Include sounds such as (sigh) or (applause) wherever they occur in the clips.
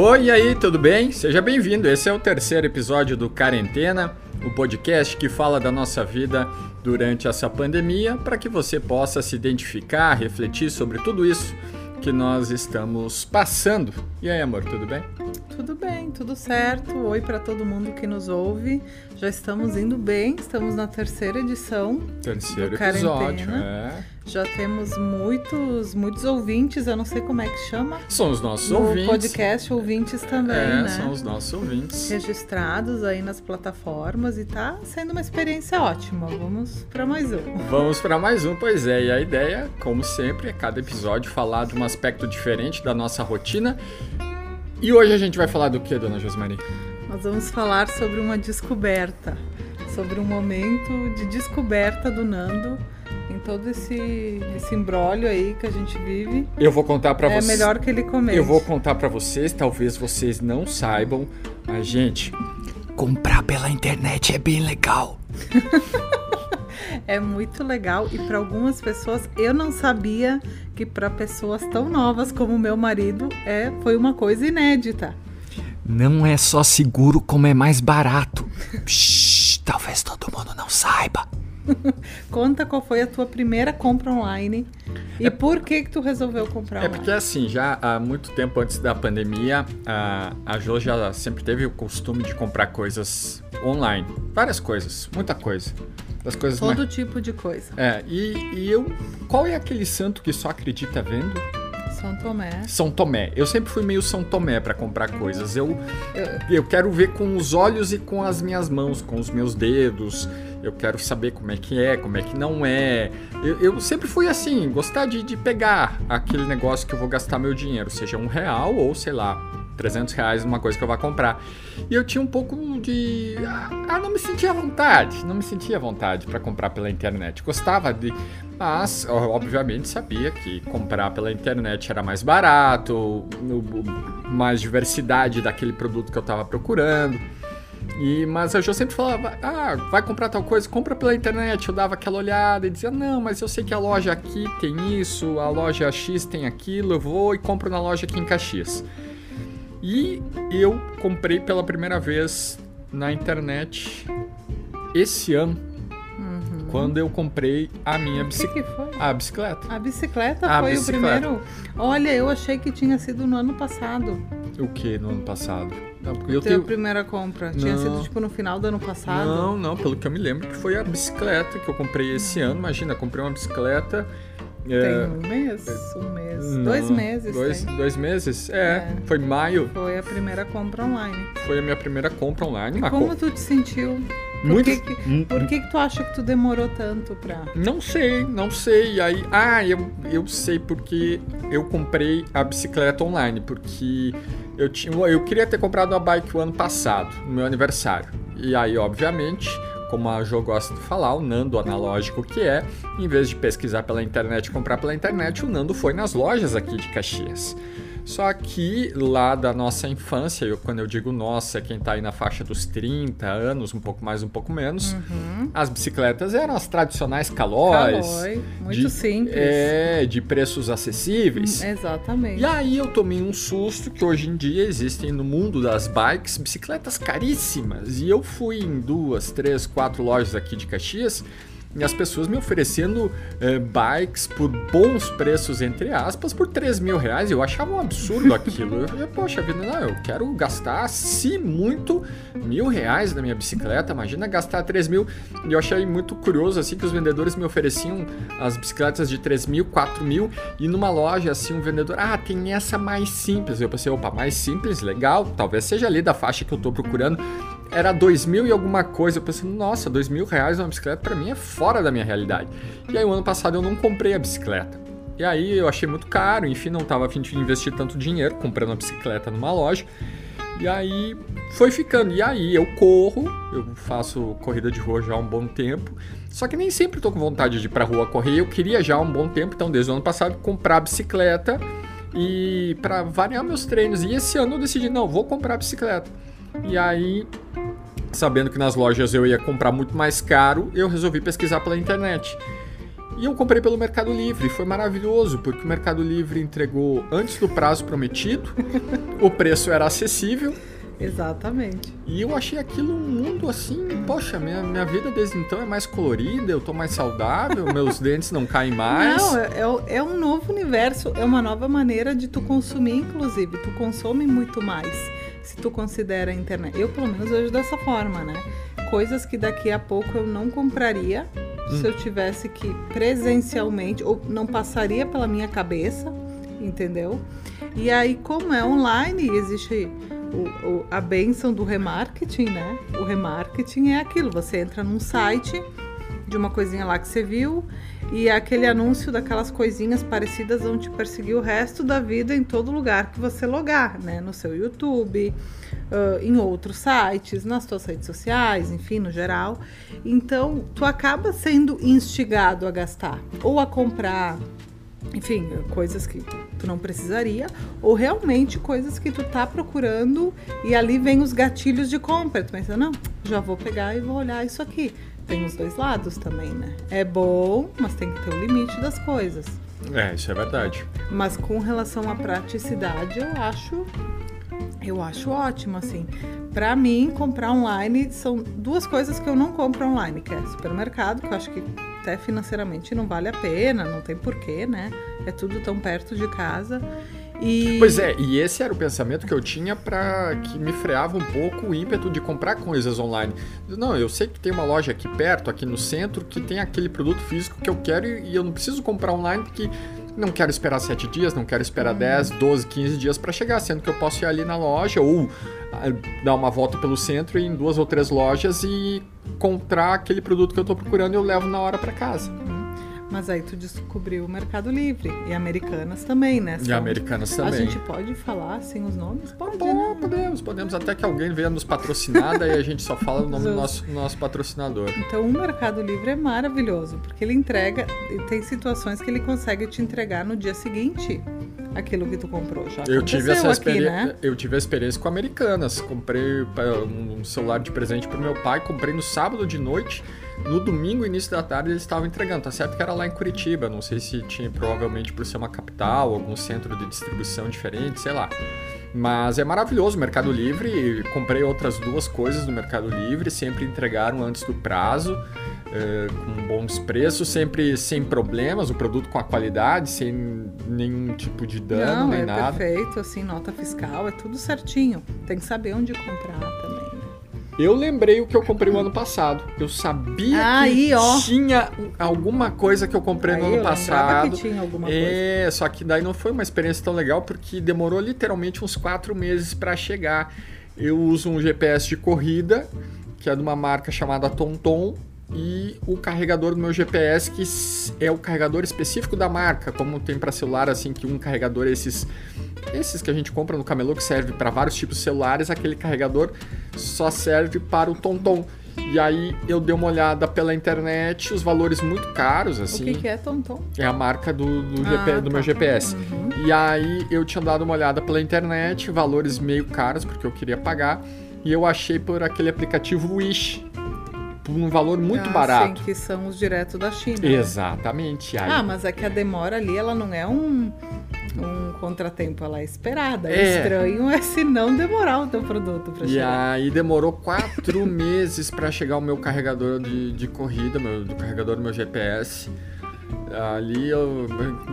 Oi, e aí, tudo bem? Seja bem-vindo. Esse é o terceiro episódio do Quarentena, o podcast que fala da nossa vida durante essa pandemia, para que você possa se identificar, refletir sobre tudo isso que nós estamos passando. E aí, amor, tudo bem? Tudo bem, tudo certo. Oi para todo mundo que nos ouve. Já estamos indo bem, estamos na terceira edição. Terceiro do episódio, Quarentena. é. Já temos muitos, muitos ouvintes, eu não sei como é que chama. São os nossos no ouvintes. podcast, ouvintes também, é, né? são os nossos ouvintes. Registrados aí nas plataformas e tá sendo uma experiência ótima. Vamos para mais um. Vamos para mais um, pois é. E a ideia, como sempre, é cada episódio falar de um aspecto diferente da nossa rotina. E hoje a gente vai falar do que, dona Josmarie? Nós vamos falar sobre uma descoberta, sobre um momento de descoberta do Nando em todo esse, esse imbróglio aí que a gente vive. Eu vou contar para é vocês. melhor que ele comente. Eu vou contar para vocês, talvez vocês não saibam, mas gente, comprar pela internet é bem legal. (laughs) É muito legal e para algumas pessoas eu não sabia que para pessoas tão novas como meu marido é foi uma coisa inédita. Não é só seguro, como é mais barato. (laughs) Psh, talvez todo mundo não saiba. (laughs) Conta qual foi a tua primeira compra online e por que que tu resolveu comprar É online. porque assim, já há muito tempo antes da pandemia, a, a Jo já sempre teve o costume de comprar coisas online. Várias coisas, muita coisa. Das coisas Todo mais... tipo de coisa. É, e, e eu. Qual é aquele santo que só acredita vendo? São Tomé. São Tomé. Eu sempre fui meio São Tomé pra comprar coisas. Eu- eu quero ver com os olhos e com as minhas mãos, com os meus dedos. Eu quero saber como é que é, como é que não é. Eu, eu sempre fui assim, gostar de, de pegar aquele negócio que eu vou gastar meu dinheiro, seja um real ou sei lá, 300 reais numa coisa que eu vá comprar. E eu tinha um pouco de. Ah, não me sentia à vontade. Não me sentia à vontade pra comprar pela internet. Gostava de. Mas, obviamente, sabia que comprar pela internet era mais barato, mais diversidade daquele produto que eu tava procurando. E, mas eu já sempre falava, ah, vai comprar tal coisa, compra pela internet. Eu dava aquela olhada e dizia, não, mas eu sei que a loja aqui tem isso, a loja X tem aquilo, eu vou e compro na loja aqui em Caxias. E eu comprei pela primeira vez na internet esse ano, quando eu comprei a minha bicicleta. A bicicleta. A bicicleta A foi bicicleta. o primeiro. Olha, eu achei que tinha sido no ano passado. O que no ano passado? Não, porque eu tenho. primeira compra. Tinha Não. sido tipo no final do ano passado. Não, não, pelo que eu me lembro, que foi a bicicleta que eu comprei esse ano. Imagina, comprei uma bicicleta. é, Tem um mês? Um mês. não, Dois meses. Dois, tem. dois meses? É, É. foi maio. Foi a primeira compra online. Foi a minha primeira compra online. uma Como co- tu te sentiu? Por, Muito- que, que- por que, que tu acha que tu demorou tanto pra. Não sei, não sei. E aí, ah, eu, eu sei porque eu comprei a bicicleta online, porque eu tinha, eu queria ter comprado a bike o ano passado, no meu aniversário. E aí, obviamente, como a Jo gosta de falar, o Nando analógico que é, em vez de pesquisar pela internet e comprar pela internet, o Nando foi nas lojas aqui de Caxias. Só que lá da nossa infância, eu, quando eu digo nossa, é quem tá aí na faixa dos 30 anos, um pouco mais, um pouco menos, as bicicletas eram as tradicionais calóis. Calói, muito de- simples. É, de preços acessíveis. Exatamente. E aí eu tomei um susto que hoje em dia existem no mundo das bikes bicicletas caríssimas. E eu fui em duas, três, quatro lojas aqui de Caxias e as pessoas me oferecendo eh, bikes por bons preços, entre aspas, por 3 mil reais. Eu achava um absurdo aquilo. Eu, eu, poxa vida, não, eu quero gastar, se muito, mil reais na minha bicicleta. Imagina gastar 3 mil. E eu achei muito curioso, assim, que os vendedores me ofereciam as bicicletas de 3 mil, 4 mil. E numa loja, assim, um vendedor, ah, tem essa mais simples. Eu pensei, opa, mais simples, legal. Talvez seja ali da faixa que eu tô procurando era dois mil e alguma coisa. Eu pensei, nossa, dois mil reais uma bicicleta pra mim é fora da minha realidade. E aí, o ano passado eu não comprei a bicicleta. E aí eu achei muito caro, enfim, não tava a fim de investir tanto dinheiro comprando a bicicleta numa loja. E aí foi ficando. E aí eu corro, eu faço corrida de rua já há um bom tempo. Só que nem sempre tô com vontade de ir pra rua correr. Eu queria já há um bom tempo, então desde o ano passado, comprar bicicleta e para variar meus treinos. E esse ano eu decidi, não, vou comprar bicicleta. E aí, sabendo que nas lojas eu ia comprar muito mais caro, eu resolvi pesquisar pela internet. E eu comprei pelo Mercado Livre. Foi maravilhoso, porque o Mercado Livre entregou antes do prazo prometido, (laughs) o preço era acessível. Exatamente. E eu achei aquilo um mundo assim, poxa, minha, minha vida desde então é mais colorida, eu tô mais saudável, (laughs) meus dentes não caem mais. Não, é, é, é um novo universo, é uma nova maneira de tu consumir, inclusive. Tu consome muito mais se tu considera a internet. Eu, pelo menos, vejo dessa forma, né? Coisas que daqui a pouco eu não compraria se eu tivesse que presencialmente, ou não passaria pela minha cabeça, entendeu? E aí, como é online, existe o, o, a benção do remarketing, né? O remarketing é aquilo, você entra num site de uma coisinha lá que você viu e aquele anúncio daquelas coisinhas parecidas vão te perseguir o resto da vida em todo lugar que você logar, né? No seu YouTube, uh, em outros sites, nas suas redes sociais, enfim, no geral. Então, tu acaba sendo instigado a gastar ou a comprar enfim, coisas que tu não precisaria, ou realmente coisas que tu tá procurando e ali vem os gatilhos de compra. Tu pensa, não, já vou pegar e vou olhar isso aqui. Tem os dois lados também, né? É bom, mas tem que ter o limite das coisas. É, isso é verdade. Mas com relação à praticidade, eu acho eu acho ótimo, assim. Para mim, comprar online são duas coisas que eu não compro online, que é supermercado, que eu acho que até financeiramente não vale a pena, não tem porquê, né? É tudo tão perto de casa. E... Pois é, e esse era o pensamento que eu tinha para que me freava um pouco o ímpeto de comprar coisas online. Não, eu sei que tem uma loja aqui perto, aqui no centro, que tem aquele produto físico que eu quero e eu não preciso comprar online porque não quero esperar 7 dias, não quero esperar 10, 12, 15 dias para chegar, sendo que eu posso ir ali na loja ou ah, dar uma volta pelo centro em duas ou três lojas e encontrar aquele produto que eu estou procurando e eu levo na hora para casa. Mas aí tu descobriu o Mercado Livre. E Americanas também, né? E Americanas também. A gente pode falar sem os nomes? Pode, Pô, né? Podemos, podemos. Até que alguém venha nos patrocinar, daí a gente só fala o nome do nosso, nosso patrocinador. Então o Mercado Livre é maravilhoso, porque ele entrega, e tem situações que ele consegue te entregar no dia seguinte aquilo que tu comprou já. Eu tive essa experiência, né? eu tive a experiência com Americanas. Comprei um celular de presente para meu pai, comprei no sábado de noite. No domingo, início da tarde, eles estavam entregando. Tá certo que era lá em Curitiba, não sei se tinha provavelmente por ser uma capital, algum centro de distribuição diferente, sei lá. Mas é maravilhoso o Mercado Livre. Comprei outras duas coisas no Mercado Livre, sempre entregaram antes do prazo, eh, com bons preços, sempre sem problemas, o produto com a qualidade, sem nenhum tipo de dano, Não, nem é nada. perfeito, assim, nota fiscal, é tudo certinho. Tem que saber onde comprar também. Eu lembrei o que eu comprei no ano passado. Eu sabia Aí, que ó. tinha alguma coisa que eu comprei Aí no ano passado. que tinha alguma coisa. É, só que daí não foi uma experiência tão legal porque demorou literalmente uns quatro meses para chegar. Eu uso um GPS de corrida, que é de uma marca chamada TomTom, e o carregador do meu GPS, que é o carregador específico da marca, como tem para celular, assim, que um carregador, esses, esses que a gente compra no camelô, que serve para vários tipos de celulares, aquele carregador só serve para o TomTom. E aí eu dei uma olhada pela internet, os valores muito caros, O assim. que, que é, Tonton? É a marca do, do, Ah, GP do tá. meu GPS. Uhum. E aí eu tinha dado uma olhada pela internet, valores meio caros, porque eu queria pagar. E eu achei por aquele aplicativo Wish, por um valor muito Ah, barato. Sim, que são os direto da China. né? Exatamente. Aí, Ah, mas é que a demora ali, ela não é um, um contratempo, ela é esperada. O É. estranho é se não demorar o teu produto pra E chegar. aí demorou quatro (laughs) meses para chegar o meu carregador de, de corrida, meu, do carregador do meu GPS. Ali eu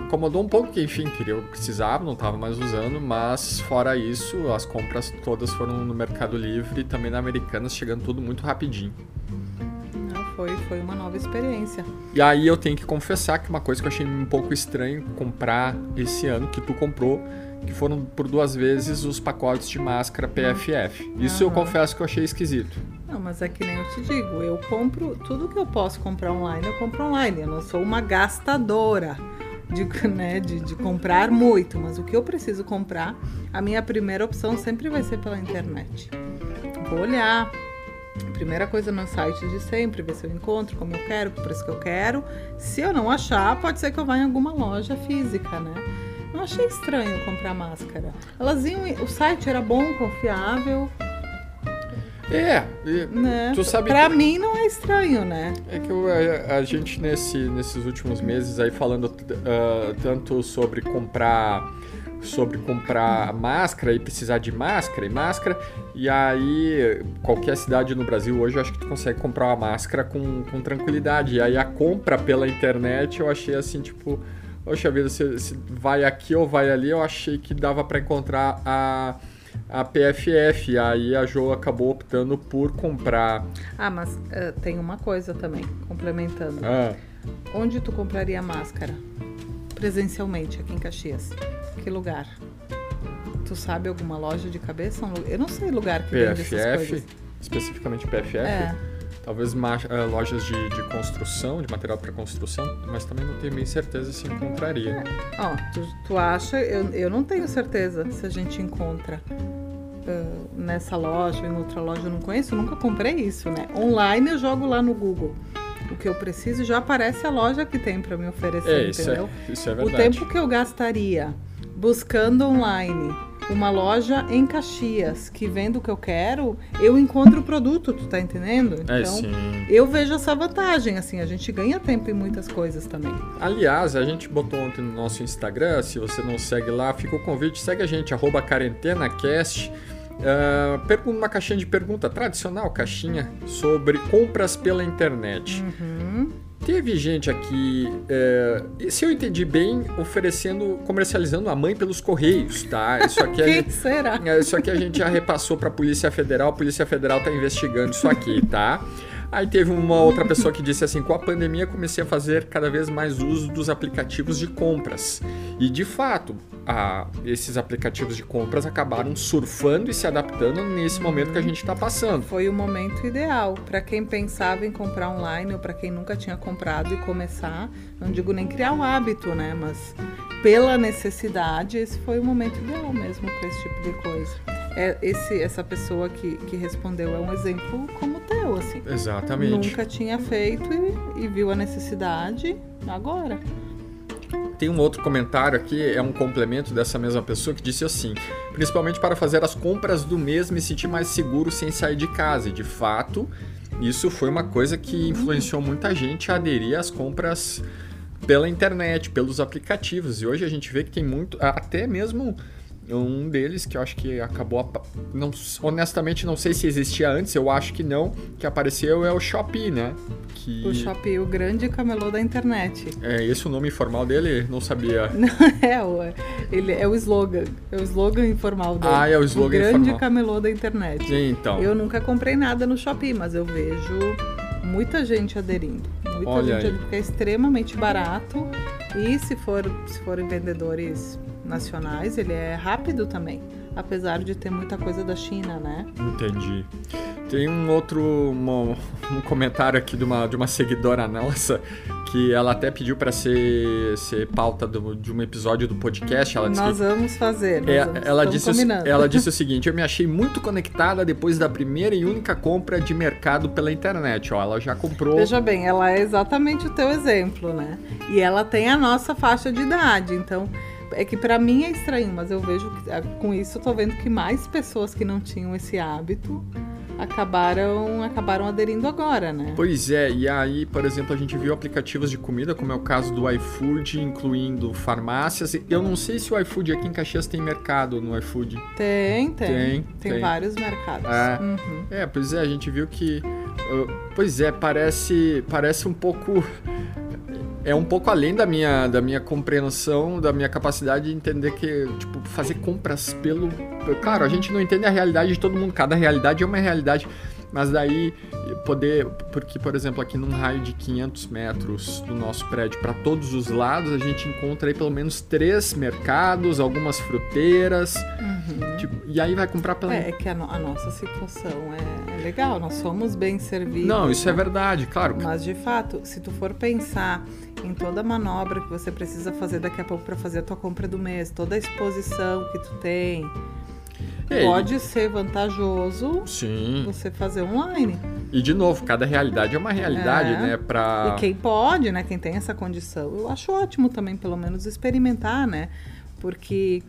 incomodou um pouco, porque enfim, queria, eu precisava, não estava mais usando, mas fora isso, as compras todas foram no Mercado Livre e também na Americanas, chegando tudo muito rapidinho. Foi, foi uma nova experiência. E aí eu tenho que confessar que uma coisa que eu achei um pouco estranho comprar esse ano, que tu comprou, que foram por duas vezes os pacotes de máscara PFF. Isso eu Aham. confesso que eu achei esquisito. Não, mas é que nem eu te digo, eu compro tudo que eu posso comprar online, eu compro online. Eu não sou uma gastadora de, (laughs) né, de, de comprar muito, mas o que eu preciso comprar, a minha primeira opção sempre vai ser pela internet. Vou olhar, primeira coisa no site de sempre, ver se eu encontro como eu quero, o preço que eu quero. Se eu não achar, pode ser que eu vá em alguma loja física, né? Não achei estranho comprar máscara. Elas iam, o site era bom, confiável. É, e Né? tu sabe pra que- mim não é estranho, né? É que eu- a, a gente nesse, nesses últimos meses aí falando ah, tanto sobre comprar sobre comprar máscara e precisar de máscara e máscara e aí qualquer cidade no Brasil hoje eu acho que tu consegue comprar uma máscara com, com tranquilidade e aí a compra pela internet eu achei assim tipo Poxa vida, se, se vai aqui ou vai ali, eu achei que dava para encontrar a, a PFF. E aí a Jo acabou optando por comprar. Ah, mas eh, tem uma coisa também, complementando. Ah, Onde tu compraria máscara? Presencialmente, aqui em Caxias. Que lugar? Tu sabe alguma loja de cabeça? Eu não sei lugar que vende essas PFF, coisas. especificamente PFF. É, Talvez eh, lojas de, de construção, de material para construção, mas também não tenho bem certeza se encontraria. ó, tu, tu acha, eu, eu não tenho certeza se a gente encontra ah, nessa loja ou em outra loja, eu não conheço, eu nunca comprei isso, né? Online eu jogo lá no Google. O que eu preciso e já aparece a loja que tem para me oferecer, É, isso entendeu? é, isso é O verdade. tempo que eu gastaria buscando online uma loja em Caxias que vende o que eu quero, eu encontro o produto, tu tá entendendo? É, Então, sim. eu vejo essa vantagem, assim, a gente ganha tempo em muitas coisas também. Aliás, a gente botou ontem no nosso Instagram, se você não segue lá, fica o convite, segue a gente, arroba QuarentenaCast. Ah, pergunta uma caixinha de pergunta tradicional, caixinha, sobre compras pela internet. Uhum. Teve gente aqui, é, se eu entendi bem, oferecendo, comercializando a mãe pelos correios, tá? Isso aqui a (laughs) Quem gente, será? é, isso aqui a gente já repassou pra Polícia Federal, a Polícia Federal tá investigando isso aqui, tá? Aí teve uma outra pessoa que disse assim: com a pandemia comecei a fazer cada vez mais uso dos aplicativos de compras. E de fato, a- esses aplicativos de compras acabaram surfando e se adaptando nesse momento que a gente está passando. Foi o momento ideal para quem pensava em comprar online ou para quem nunca tinha comprado e começar. Não digo nem criar o hábito, né? Mas pela necessidade, esse foi o momento ideal mesmo para esse tipo de coisa. É, esse, essa pessoa que, que respondeu é um exemplo como o assim. Exatamente. Nunca tinha feito e, e viu a necessidade agora. Tem um outro comentário aqui, é um complemento dessa mesma pessoa que disse assim: principalmente para fazer as compras do mês me sentir mais seguro sem sair de casa. E de fato, isso foi uma coisa que influenciou muita gente a aderir às compras pela internet, pelos aplicativos. E hoje a gente vê que tem muito, até mesmo um deles que eu acho que acabou, apa- não, honestamente não sei se existia antes, eu acho que não, que apareceu é o Shopee, né? Que O Shopee, o grande camelô da internet. é esse o nome informal dele, não sabia. (laughs) É o, ele, é o slogan. É o slogan informal dele. Ah, é o slogan O grande informal. camelô da internet. Então, Eu nunca comprei nada no Shopee, mas eu vejo muita gente aderindo. Muita Olha gente aderindo, porque é extremamente barato. E se, for, se forem vendedores nacionais, ele é rápido também. Apesar de ter muita coisa da China, né? entendi. Tem um outro uma- um comentário aqui de uma, de uma seguidora nossa que ela até pediu para ser, ser pauta do- de um episódio do podcast. Ela nós que vamos fazer. Nós É, vamos, ela, disse combinando. ela disse o (laughs) seguinte: Eu me achei muito conectada depois da primeira e única compra de mercado pela internet. Ó, ela já comprou. Veja bem, ela é exatamente o teu exemplo, né? E ela tem a nossa faixa de idade, então é que pra mim é estranho, mas eu vejo que ah, com isso eu tô vendo que mais pessoas que não tinham esse hábito acabaram acabaram aderindo agora, né? Pois é, e aí, por exemplo, a gente viu aplicativos de comida, como é o caso do iFood, incluindo farmácias. Eu não sei se o iFood aqui em Caxias tem mercado no iFood. Tem, tem. Tem, Tem, tem. vários mercados. É. Uhum. É, pois é, a gente viu que. uh, pois é, parece, parece um pouco. É um pouco além da minha, da minha compreensão, da minha capacidade de entender que, tipo, fazer compras pelo. Claro, a gente não entende a realidade de todo mundo, cada realidade é uma realidade. Mas daí poder. Porque, por exemplo, aqui num raio de 500 metros do nosso prédio, para todos os lados, a gente encontra aí pelo menos três mercados, algumas fruteiras. tipo, e aí vai comprar pela É, é que a, no- a nossa situação é legal, nós somos bem servidos. Não, isso é né? verdade, claro. Mas de fato, se tu for pensar em toda a manobra que você precisa fazer daqui a pouco para fazer a tua compra do mês, toda a exposição que tu tem, É, pode ser vantajoso Sim. você fazer online. E de novo, cada realidade é uma realidade, É. né? Pra. E quem pode, né, quem tem essa condição, eu acho ótimo também pelo menos experimentar, né? Porque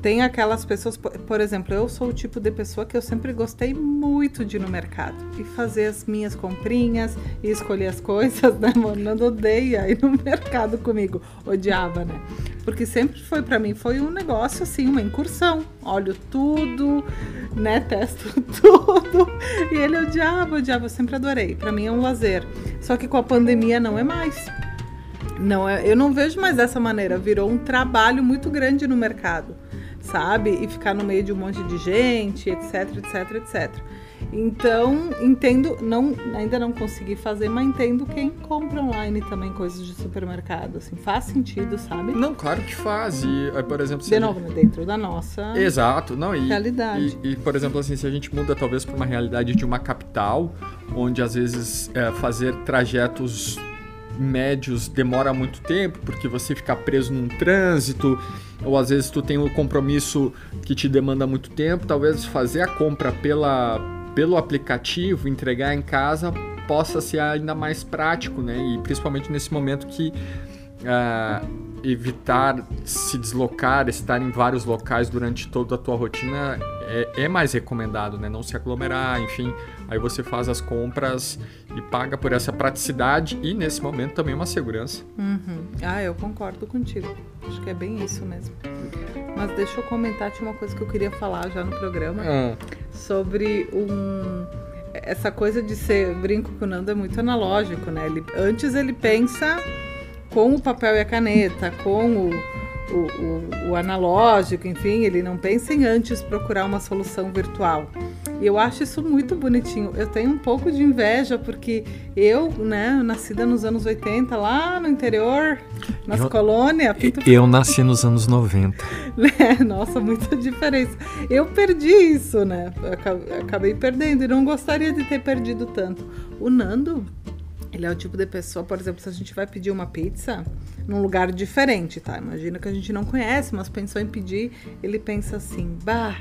tem aquelas pessoas, por- exemplo, eu sou o tipo de pessoa que eu sempre gostei muito de ir no mercado e fazer as minhas comprinhas e escolher as coisas, (laughs) né? Nando odeia ir no mercado comigo, odiava, né? Porque sempre foi pra mim, foi um negócio assim, uma incursão. Olho tudo, né? Testo (laughs) tudo. E ele odiava, odiava, eu sempre adorei. Pra mim é um lazer. Só que com a pandemia não é mais. Não, é- eu não vejo mais dessa maneira. Virou um trabalho muito grande no mercado, sabe? E ficar no meio de um monte de gente, etc, etc, etc. Então, entendo, não, ainda não consegui fazer, mas entendo quem compra online também coisas de supermercado, assim, faz sentido, sabe? Não, claro que faz. E, eh, por exemplo, se De novo, né, dentro da nossa Exato, não, e, realidade. E, e, por exemplo, assim, se a gente muda talvez para uma realidade de uma capital, onde às vezes é, fazer trajetos médios demora muito tempo, porque você fica preso num trânsito, ou às vezes tu tem um compromisso que te demanda muito tempo, talvez fazer a compra pela, pelo aplicativo, entregar em casa, possa ser ainda mais prático, né? E principalmente nesse momento que ah, evitar se deslocar, estar em vários locais durante toda a tua rotina é, é mais recomendado, né? Não se aglomerar, enfim. Aí você faz as compras e paga por essa praticidade e nesse momento também uma segurança. Uhum. Ah, eu concordo contigo. Acho que é bem isso mesmo. Mas deixa eu comentar, tinha uma coisa que eu queria falar já no programa. sobre um essa coisa de ser brinco com o Nando é muito analógico, né? Ele, antes ele pensa com o papel e a caneta, com o, o, o, o analógico, enfim, ele não pensa em antes procurar uma solução virtual. E eu acho isso muito bonitinho. Eu tenho um pouco de inveja porque eu, né, nascida nos anos 80, lá no interior, nas Eu- colônias, Pinto Eu nasci nos anos 90. (laughs) né? Nossa, muita diferença. Eu perdi isso, né? Acabei perdendo e não gostaria de ter perdido tanto. O Nando, ele é o tipo de pessoa, por exemplo, se a gente vai pedir uma pizza num lugar diferente, tá? Imagina que a gente não conhece, mas pensou em pedir, ele pensa assim, bah.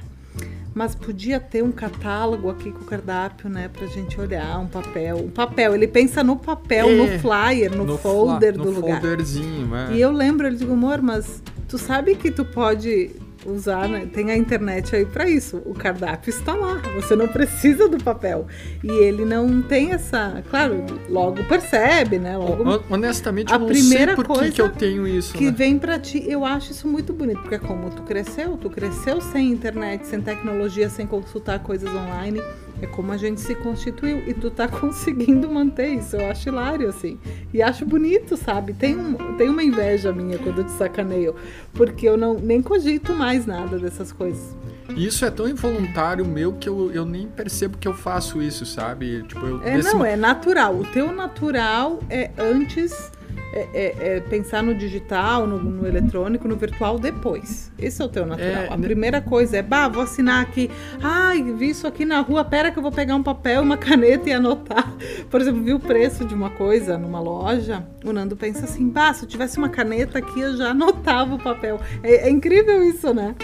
Mas podia ter um catálogo aqui com o cardápio, né? Pra gente olhar, um papel. Um papel, ele pensa no papel, É, no flyer, no, fla- folder no do lugar. folderzinho, é. E eu lembro, ele digo, amor, mas tu sabe que tu pode usar, né? tem a internet aí pra isso. O cardápio está lá, você não precisa do papel. E ele não tem essa, claro, logo percebe, né? Logo Hon- Honestamente, A eu não primeira sei por que coisa que eu tenho isso, que né? vem pra ti. Eu acho isso muito bonito, porque é como tu cresceu, tu cresceu sem internet, sem tecnologia, sem consultar coisas online. É como a gente se constituiu e tu tá (laughs) conseguindo manter isso. Eu acho hilário, assim. E acho bonito, sabe? Tem, um, tem uma inveja minha quando eu te sacaneio, porque eu não nem cogito mais nada dessas coisas. Isso é tão involuntário meu que eu, eu nem percebo que eu faço isso, sabe? Tipo, eu, É, não, é natural. O teu natural é antes é, é- é pensar no digital, no, no eletrônico, no virtual depois. Esse é o teu natural. É, a primeira coisa é, bah, vou assinar aqui. Ai, vi isso aqui na rua, pera que eu vou pegar um papel, uma caneta e anotar. (laughs) Por exemplo, vi o preço de uma coisa numa loja, o Nando pensa assim, bah, se eu tivesse uma caneta aqui, eu já anotava o papel. É, é incrível isso, né?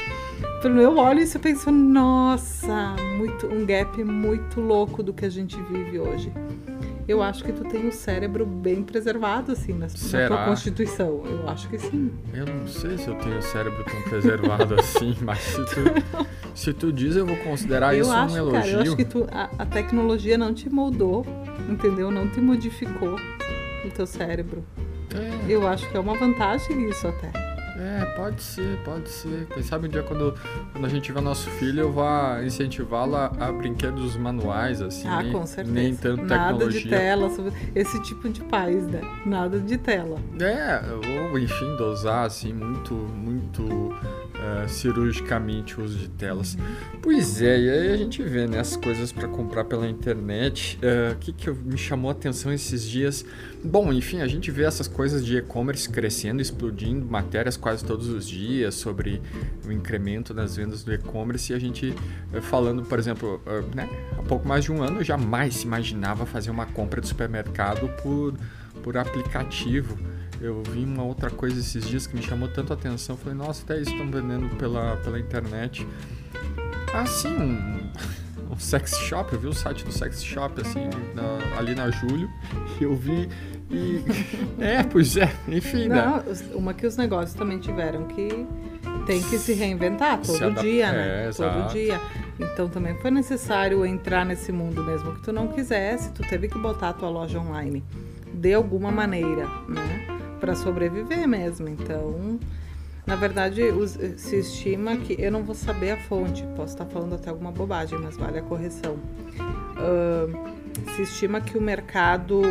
Eu olho isso, eu penso, nossa, muito, um gap muito louco do que a gente vive hoje. Eu acho que tu tem o cérebro bem preservado, assim, na, tua constituição. Eu acho que sim. Eu não sei se eu tenho o cérebro tão preservado (laughs) assim, mas se tu, se tu diz, eu vou considerar eu isso acho, um elogio. cara, eu acho que tu, a, a tecnologia não te moldou, entendeu? Não te modificou o teu cérebro. É, Eu acho que é uma vantagem isso até. É, pode ser, pode ser. Quem sabe um dia quando, quando a gente tiver nosso filho, eu vá incentivá-lo a, brinquedos manuais, assim. ah, nem, com certeza. nem tanto Nada tecnologia. de tela, esse tipo de pais, né? Nada de tela. É, ou enfim, dosar assim muito, muito eh, cirurgicamente o uso de telas. Pois é, e aí a gente vê né, as coisas para comprar pela internet. Eh, O que, que eu- me chamou a atenção esses dias? Bom, enfim, a gente vê essas coisas de e-commerce crescendo, explodindo, matérias quase todos os dias sobre o incremento das vendas do e-commerce e a gente eh, falando, por exemplo, eh, né, há pouco mais de um ano eu jamais se imaginava fazer uma compra de supermercado por, por aplicativo. Eu vi uma outra coisa esses dias que me chamou tanto a atenção. Falei, nossa, até isso estão vendendo pela, pela internet. Ah, sim, um, (laughs) um sex shop. Eu vi o site do sex shop, assim, na- ali na Julho. E eu vi e... (laughs) é, pois é, enfim, né? Não, os- uma que os negócios também tiveram que tem que se reinventar todo Se dia, né? É, todo exato. dia. Então também foi necessário entrar nesse mundo mesmo que tu não quisesse, tu teve que botar a tua loja online de alguma maneira, né? Para sobreviver mesmo. Então, na verdade, se estima que eu não vou saber a fonte, posso estar falando até alguma bobagem, mas vale a correção. Ahn, se estima que o mercado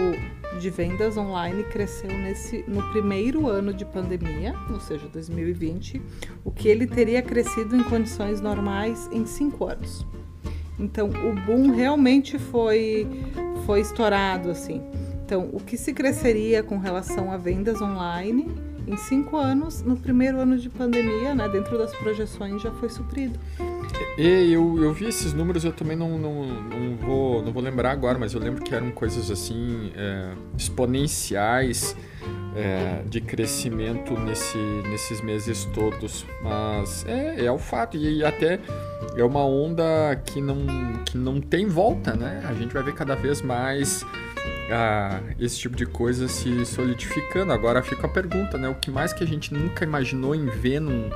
de vendas online cresceu nesse no primeiro ano de pandemia, ou seja, 2020, o que ele teria crescido em condições normais em cinco anos. Então, o boom realmente foi foi estourado assim. Então, o que se cresceria com relação a vendas online em cinco anos, no primeiro ano de pandemia, né, dentro das projeções, já foi suprido. E eu, eu vi esses números, eu também não, não, não, vou, não vou lembrar agora, mas eu lembro que eram coisas assim é, exponenciais é, de crescimento nesse, nesses meses todos. Mas é, é o fato, e até é uma onda que não, que não tem volta, né? A gente vai ver cada vez mais ah, esse tipo de coisa se solidificando. Agora fica a pergunta, né? O que mais que a gente nunca imaginou em ver num,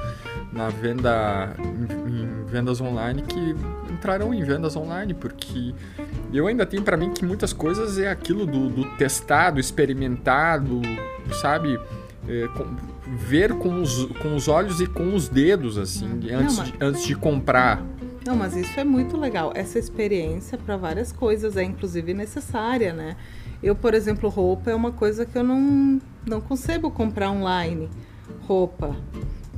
na venda em, em vendas online que entrarão em vendas online, porque eu ainda tenho para mim que muitas coisas é aquilo do, do testado, experimentado, sabe? É, com- ver com os, com os olhos e com os dedos, assim, Não, antes, mas- de, antes de comprar. Não, mas isso é muito legal. Essa experiência para várias coisas é inclusive necessária, né? Eu, por exemplo, roupa é uma coisa que eu não, não concebo comprar online. Roupa.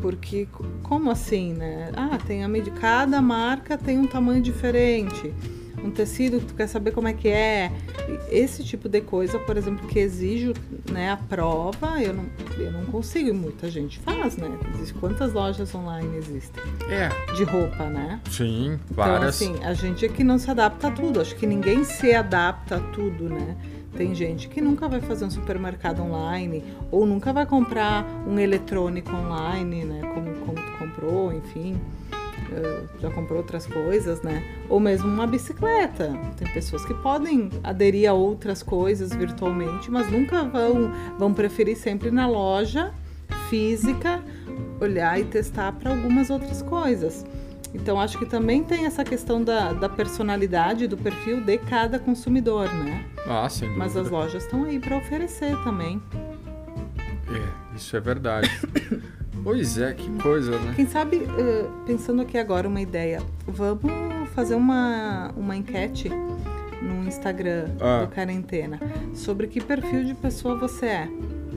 Porque, como assim, né? Ah, tem a medida. Cada marca tem um tamanho diferente. Um tecido que tu quer saber como é que é. Esse tipo de coisa, por exemplo, que exige né, a prova, eu não, eu não consigo. E muita gente faz, né? Quantas lojas online existem? É, De roupa, né? sim, Então, várias. assim, a gente é que não se adapta a tudo. Acho que ninguém se adapta a tudo, né? Tem gente que nunca vai fazer um supermercado online ou nunca vai comprar um eletrônico online, né? Como, como tu comprou, enfim. eh, Já comprou outras coisas, né? Ou mesmo uma bicicleta. Tem pessoas que podem aderir a outras coisas virtualmente, mas nunca vão, vão preferir sempre na loja física, olhar e testar para algumas outras coisas. Então, acho que também tem essa questão da, da personalidade, do perfil de cada consumidor, né? Ah, sem dúvida. Mas as lojas estão aí para oferecer também. É, isso é verdade. pois é, que coisa, né? Quem sabe, eh, pensando aqui agora uma ideia, vamos fazer uma, uma enquete no Instagram Ah. do Quarentena sobre que perfil de pessoa você é.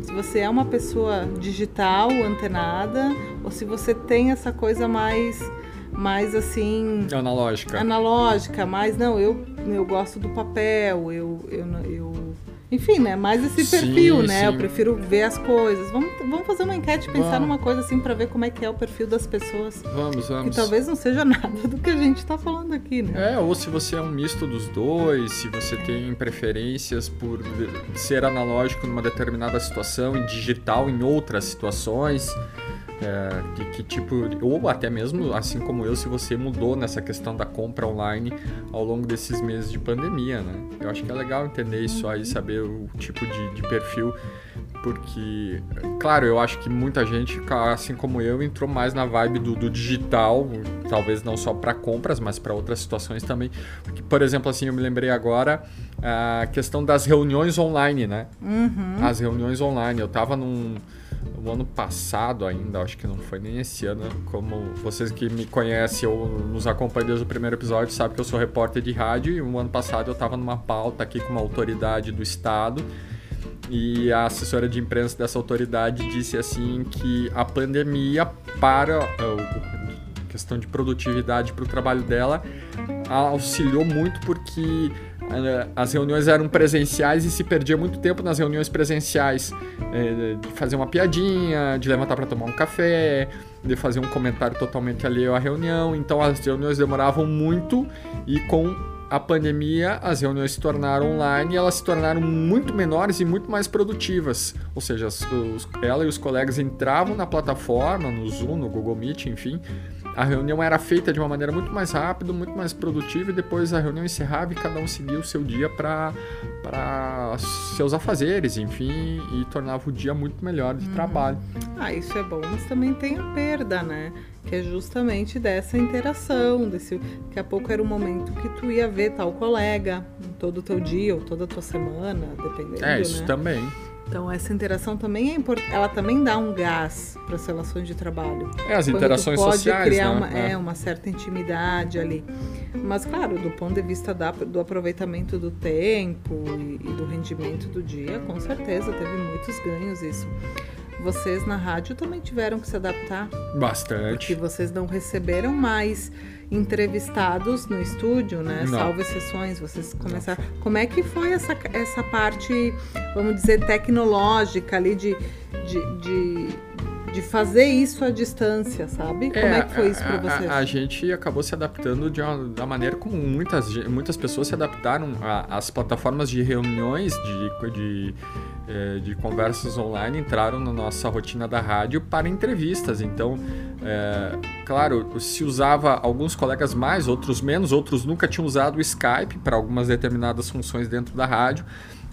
Se você é uma pessoa digital, antenada, ou se você tem essa coisa mais, mais assim, Analógica. analógica, mas não, eu, eu gosto do papel, eu, eu, não- eu enfim, né? Mais esse Sim, perfil, né? sim. Eu prefiro ver as coisas. Vamos, vamos fazer uma enquete, pensar Vamos. numa coisa assim pra ver como é que é o perfil das pessoas. Vamos, Que vamos. talvez não seja (laughs) nada do que a gente tá falando aqui, né? É, ou se você é um misto dos dois, se você tem preferências por ser analógico numa determinada situação e digital em outras situações. É, que, que tipo, ou até mesmo, assim como eu, se você mudou nessa questão da compra online ao longo desses meses de pandemia, né? Eu acho que é legal entender isso aí, saber o tipo de, de perfil, porque, claro, eu acho que muita gente, assim como eu, entrou mais na vibe do, do digital, talvez não só para compras, mas para outras situações também. Porque, por exemplo, assim, eu me lembrei agora a questão das reuniões online, né? Uhum. As reuniões online. Eu tava num. No ano passado ainda, acho que não foi nem esse ano. Como vocês que me conhecem ou nos acompanham desde o primeiro episódio sabem que eu sou repórter de rádio e o ano passado eu tava numa pauta aqui com uma autoridade do estado e a assessora de imprensa dessa autoridade disse assim que a pandemia para a questão de produtividade para o trabalho dela auxiliou muito porque as reuniões eram presenciais e se perdia muito tempo nas reuniões presenciais eh, de fazer uma piadinha, de levantar para tomar um café, de fazer um comentário totalmente alheio à reunião. Então as reuniões demoravam muito e com a pandemia as reuniões se tornaram online e elas se tornaram muito menores e muito mais produtivas. Ou seja, os- ela e os colegas entravam na plataforma, no Zoom, no Google Meet, enfim, a reunião era feita de uma maneira muito mais rápida, muito mais produtiva e depois a reunião encerrava e cada um seguia o seu dia para seus afazeres, enfim, e tornava o dia muito melhor de uhum. trabalho. Ah, isso é bom, mas também tem a perda, né? Que é justamente dessa interação, desse daqui a pouco era o momento que tu ia ver tal colega todo o teu dia ou toda a tua semana, dependendo, É, isso né? também. Então essa interação também é importante, ela também dá um gás para as relações de trabalho. É, as Quando interações pode sociais, criar né? uma, é. é. uma certa intimidade ali. Mas claro, do ponto de vista da, do aproveitamento do tempo e, e do rendimento do dia, com certeza teve muitos ganhos isso. Vocês na rádio também tiveram que se adaptar? Bastante. Porque vocês não receberam mais entrevistados no estúdio, né? Não. Salvo exceções, vocês começaram. Como é que foi essa, essa parte, vamos dizer, tecnológica ali de, de, de, de fazer isso à distância, sabe? Como é, é que foi isso para vocês? A, a, gente acabou se adaptando de uma, da maneira como muitas, muitas pessoas se adaptaram às plataformas de reuniões, de, de é, de conversas online entraram na nossa rotina da rádio para entrevistas. Então, é, claro, se usava alguns colegas mais, outros menos, outros nunca tinham usado o Skype para algumas determinadas funções dentro da rádio.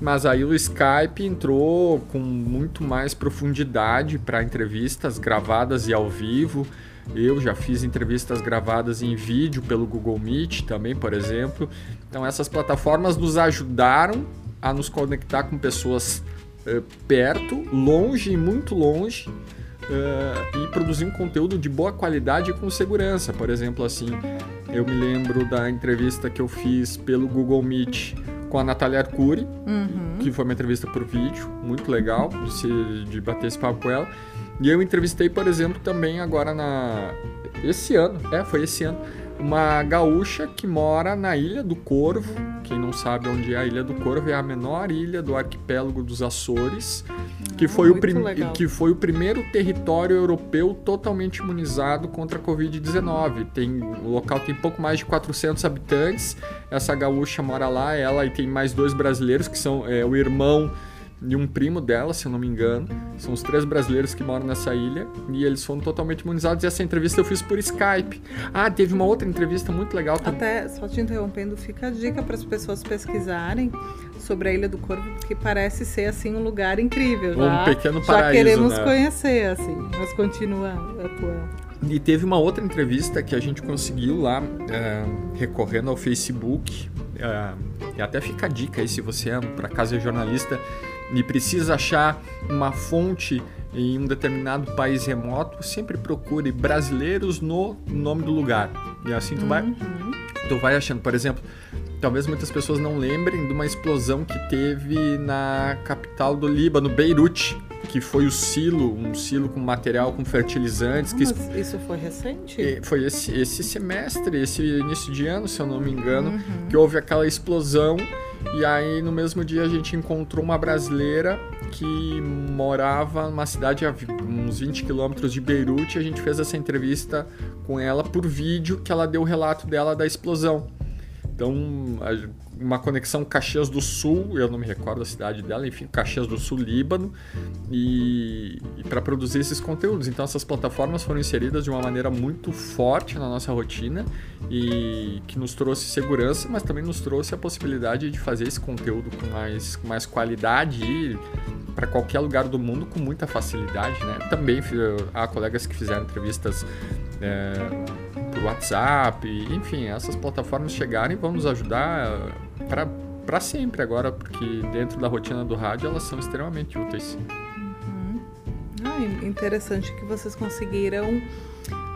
Mas aí o Skype entrou com muito mais profundidade para entrevistas gravadas e ao vivo. Eu já fiz entrevistas gravadas em vídeo pelo Google Meet também, por exemplo. Então essas plataformas nos ajudaram a nos conectar com pessoas uh, perto, longe e muito longe. Uh, e produzir um conteúdo de boa qualidade e com segurança. Por exemplo, assim, eu me lembro da entrevista que eu fiz pelo Google Meet com a Natália Arcuri, uhum. que foi uma entrevista por vídeo, muito legal de, se, de bater esse papo com ela. E eu entrevistei, por exemplo, também agora na. Esse ano, é, foi esse ano, uma gaúcha que mora na Ilha do Corvo. Quem não sabe onde é a Ilha do Corvo, é a menor ilha do arquipélago dos Açores, que foi, o, prim... que foi o primeiro território europeu totalmente imunizado contra a Covid-19. Tem... O local tem pouco mais de 400 habitantes. Essa gaúcha mora lá, ela e tem mais dois brasileiros, que são é, o irmão e um primo dela, se eu não me engano. São os três brasileiros que moram nessa ilha e eles foram totalmente imunizados. E essa entrevista eu fiz por Skype. Ah, teve uma outra entrevista muito legal também. Até, só te interrompendo, fica a dica para as pessoas pesquisarem sobre a Ilha do Corvo, porque parece ser assim um lugar incrível. Já, um pequeno paraíso. Já queremos né? conhecer, assim. Mas continua a tua. E teve uma outra entrevista que a gente conseguiu lá, é, recorrendo ao Facebook. É, e até fica a dica aí se você é, para casa é jornalista e precisa achar uma fonte em um determinado país remoto, sempre procure brasileiros no nome do lugar. E assim tu uhum. vai tu vai achando, por exemplo, talvez muitas pessoas não lembrem de uma explosão que teve na capital do Líbano, Beirute, que foi o silo, um silo com material com fertilizantes. que... isso foi recente? Foi esse, esse semestre, esse início de ano, se eu não me engano, uhum. que houve aquela explosão e aí no mesmo dia a gente encontrou uma brasileira que morava numa cidade a uns 20 quilômetros de Beirute e a gente fez essa entrevista com ela por vídeo que ela deu o relato dela da explosão. Então, uma conexão Caxias do Sul, eu não me recordo a cidade dela, enfim, Caxias do Sul, Líbano, e, e para produzir esses conteúdos. Então, essas plataformas foram inseridas de uma maneira muito forte na nossa rotina e que nos trouxe segurança, mas também nos trouxe a possibilidade de fazer esse conteúdo com mais, com mais qualidade e para qualquer lugar do mundo com muita facilidade, né? Também há colegas que fizeram entrevistas é, WhatsApp, enfim, essas plataformas chegarem vão nos ajudar para sempre agora, porque dentro da rotina do rádio elas são extremamente úteis. Uhum. Ah, interessante que vocês conseguiram.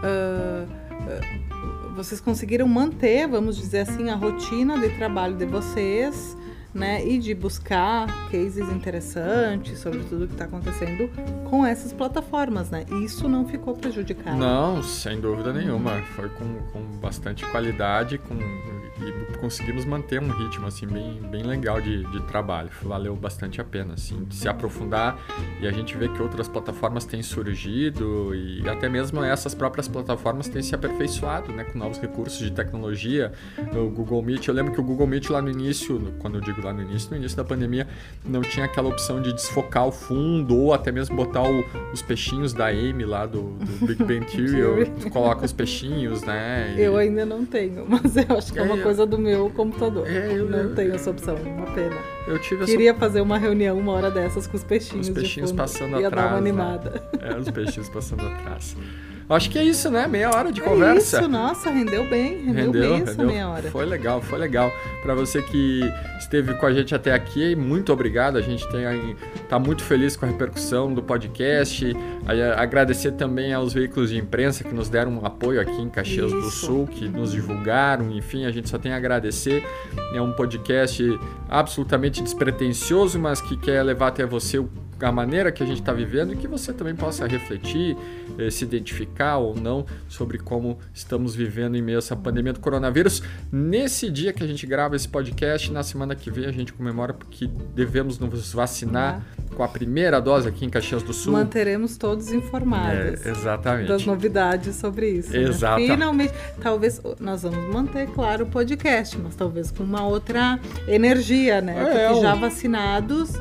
Uh, uh, vocês conseguiram manter, vamos dizer assim, a rotina de trabalho de vocês né? E de buscar cases interessantes sobre tudo que está acontecendo com essas plataformas, né? Isso não ficou prejudicado. Não, sem dúvida nenhuma. Foi com, com bastante qualidade, com e conseguimos manter um ritmo assim bem, bem legal de, de trabalho. Valeu bastante a pena assim, se aprofundar e a gente vê que outras plataformas têm surgido e até mesmo essas próprias plataformas têm se aperfeiçoado, né, com novos recursos de tecnologia. O Google Meet, eu lembro que o Google Meet lá no início, quando eu digo lá no início, no início da pandemia, não tinha aquela opção de desfocar o fundo ou até mesmo botar o, os peixinhos da Amy lá do, do Big Bang (laughs) Theory, tu coloca os peixinhos, né? E... Eu ainda não tenho, mas eu acho que é, é uma coisa do meu computador. É, eu não eu, tenho essa opção, uma pena. Eu tive Queria essa... fazer uma reunião uma hora dessas com os peixinhos. Os peixinhos passando Ia atrás. Ia dar uma né? animada. Né? É, os peixinhos passando atrás. Acho que é isso, né? Meia hora de é conversa. Isso, nossa, rendeu bem. Rendeu, rendeu bem essa meia hora. Foi legal, foi legal. Para você que esteve com a gente até aqui, muito obrigado. A gente tem, tá muito feliz com a repercussão do podcast. Agradecer também aos veículos de imprensa que nos deram um apoio aqui em Caxias isso. do Sul, que nos divulgaram. Enfim, a gente só tem a agradecer. É um podcast absolutamente despretensioso, mas que quer levar até você o a maneira que a gente está vivendo e que você também possa refletir, eh, se identificar ou não sobre como estamos vivendo em meio a essa pandemia do coronavírus. Nesse dia que a gente grava esse podcast, na semana que vem a gente comemora porque devemos nos vacinar é. com a primeira dose aqui em Caxias do Sul. Manteremos todos informados. É, exatamente. Das novidades sobre isso. Exatamente. Né? Finalmente, talvez nós vamos manter, claro, o podcast, mas talvez com uma outra energia, né? É, porque já vacinados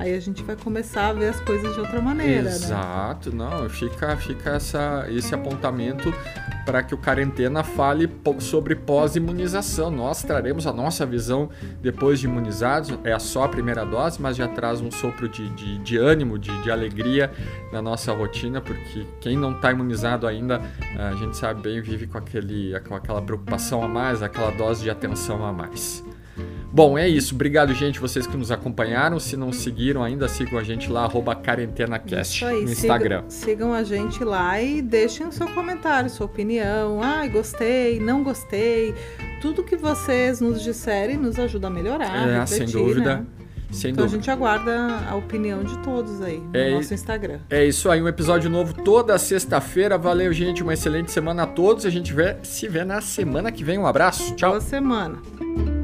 Aí a gente vai começar a ver as coisas de outra maneira, né? Exato, né? não, fica, fica essa, esse apontamento para que o Quarentena fale sobre pós-imunização. Nós traremos a nossa visão depois de imunizados, é só a primeira dose, mas já traz um sopro de, de, de ânimo, de, de alegria na nossa rotina, porque quem não está imunizado ainda, a gente sabe bem, vive com, aquele, com aquela preocupação a mais, aquela dose de atenção a mais. Bom, é isso. Obrigado, gente, vocês que nos acompanharam. Se não seguiram ainda, sigam a gente lá, QuarentenaCast no Instagram. Sigam, sigam, a gente lá e deixem o seu comentário, sua opinião. Ai, gostei, não gostei. Tudo que vocês nos disserem nos ajuda a melhorar. É, refletir, sem dúvida. Né? Sem então dúvida. a gente aguarda a opinião de todos aí no é, nosso Instagram. É isso aí, um episódio novo toda sexta-feira. Valeu, gente. Uma excelente semana a todos. A gente vê, se vê na semana que vem. Um abraço. Tchau. Boa semana.